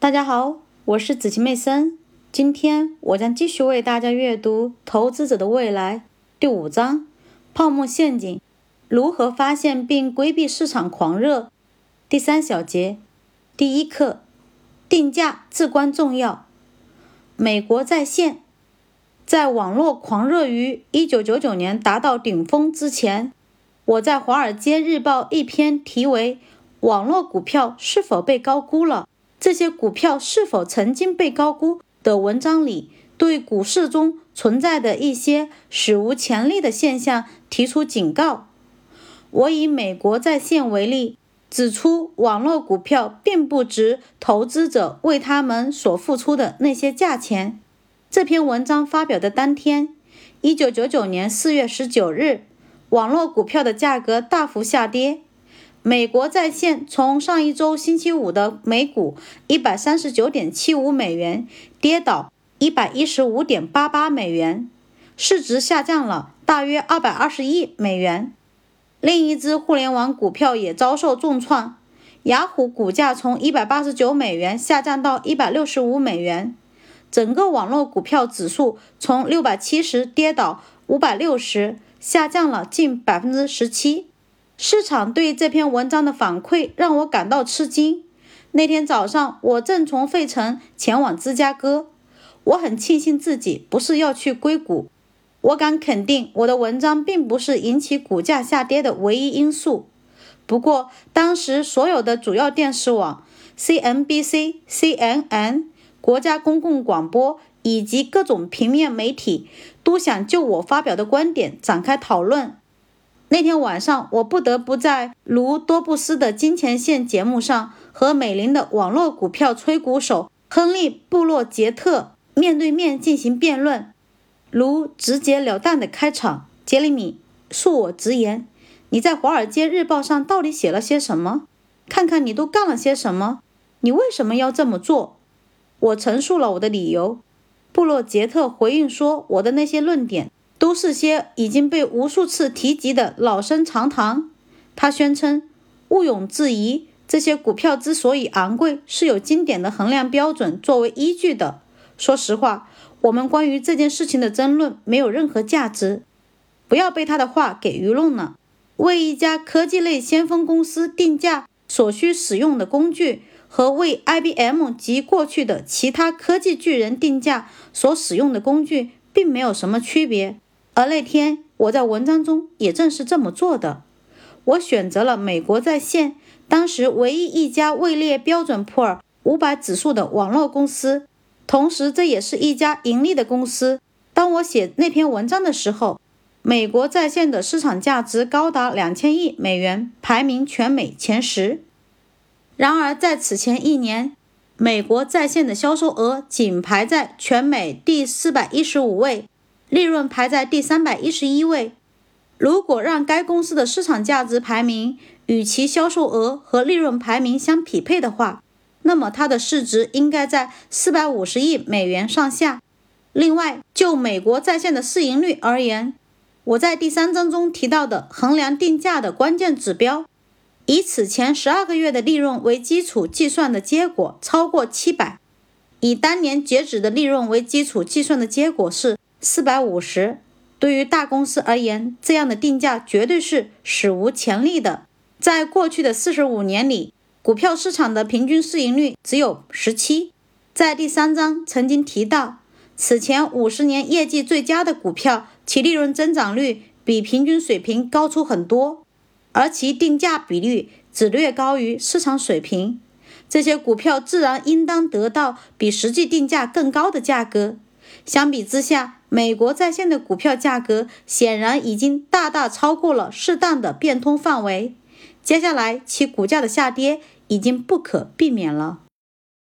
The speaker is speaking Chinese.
大家好，我是子琪妹森。今天我将继续为大家阅读《投资者的未来》第五章：泡沫陷阱，如何发现并规避市场狂热。第三小节，第一课，定价至关重要。美国在线，在网络狂热于1999年达到顶峰之前，我在《华尔街日报》一篇题为“网络股票是否被高估了”。这些股票是否曾经被高估的文章里，对股市中存在的一些史无前例的现象提出警告。我以美国在线为例，指出网络股票并不值投资者为他们所付出的那些价钱。这篇文章发表的当天，一九九九年四月十九日，网络股票的价格大幅下跌。美国在线从上一周星期五的每股一百三十九点七五美元跌到一百一十五点八八美元，市值下降了大约二百二十亿美元。另一只互联网股票也遭受重创，雅虎股价从一百八十九美元下降到一百六十五美元，整个网络股票指数从六百七十跌到五百六十，下降了近百分之十七。市场对这篇文章的反馈让我感到吃惊。那天早上，我正从费城前往芝加哥。我很庆幸自己不是要去硅谷。我敢肯定，我的文章并不是引起股价下跌的唯一因素。不过，当时所有的主要电视网、CNBC、CNN、国家公共广播以及各种平面媒体都想就我发表的观点展开讨论。那天晚上，我不得不在卢多布斯的金钱线节目上和美林的网络股票吹鼓手亨利·布洛杰特面对面进行辩论。卢直截了当的开场：“杰里米，恕我直言，你在《华尔街日报》上到底写了些什么？看看你都干了些什么？你为什么要这么做？”我陈述了我的理由。布洛杰特回应说：“我的那些论点。”都是些已经被无数次提及的老生常谈。他宣称，毋庸置疑，这些股票之所以昂贵，是有经典的衡量标准作为依据的。说实话，我们关于这件事情的争论没有任何价值。不要被他的话给愚弄了。为一家科技类先锋公司定价所需使用的工具，和为 IBM 及过去的其他科技巨人定价所使用的工具，并没有什么区别。而那天，我在文章中也正是这么做的。我选择了美国在线当时唯一一家位列标准普尔五百指数的网络公司，同时这也是一家盈利的公司。当我写那篇文章的时候，美国在线的市场价值高达两千亿美元，排名全美前十。然而，在此前一年，美国在线的销售额仅排在全美第四百一十五位。利润排在第三百一十一位。如果让该公司的市场价值排名与其销售额和利润排名相匹配的话，那么它的市值应该在四百五十亿美元上下。另外，就美国在线的市盈率而言，我在第三章中提到的衡量定价的关键指标，以此前十二个月的利润为基础计算的结果超过七百；以当年截止的利润为基础计算的结果是。四百五十，对于大公司而言，这样的定价绝对是史无前例的。在过去的四十五年里，股票市场的平均市盈率只有十七。在第三章曾经提到，此前五十年业绩最佳的股票，其利润增长率比平均水平高出很多，而其定价比率只略高于市场水平。这些股票自然应当得到比实际定价更高的价格。相比之下，美国在线的股票价格显然已经大大超过了适当的变通范围，接下来其股价的下跌已经不可避免了。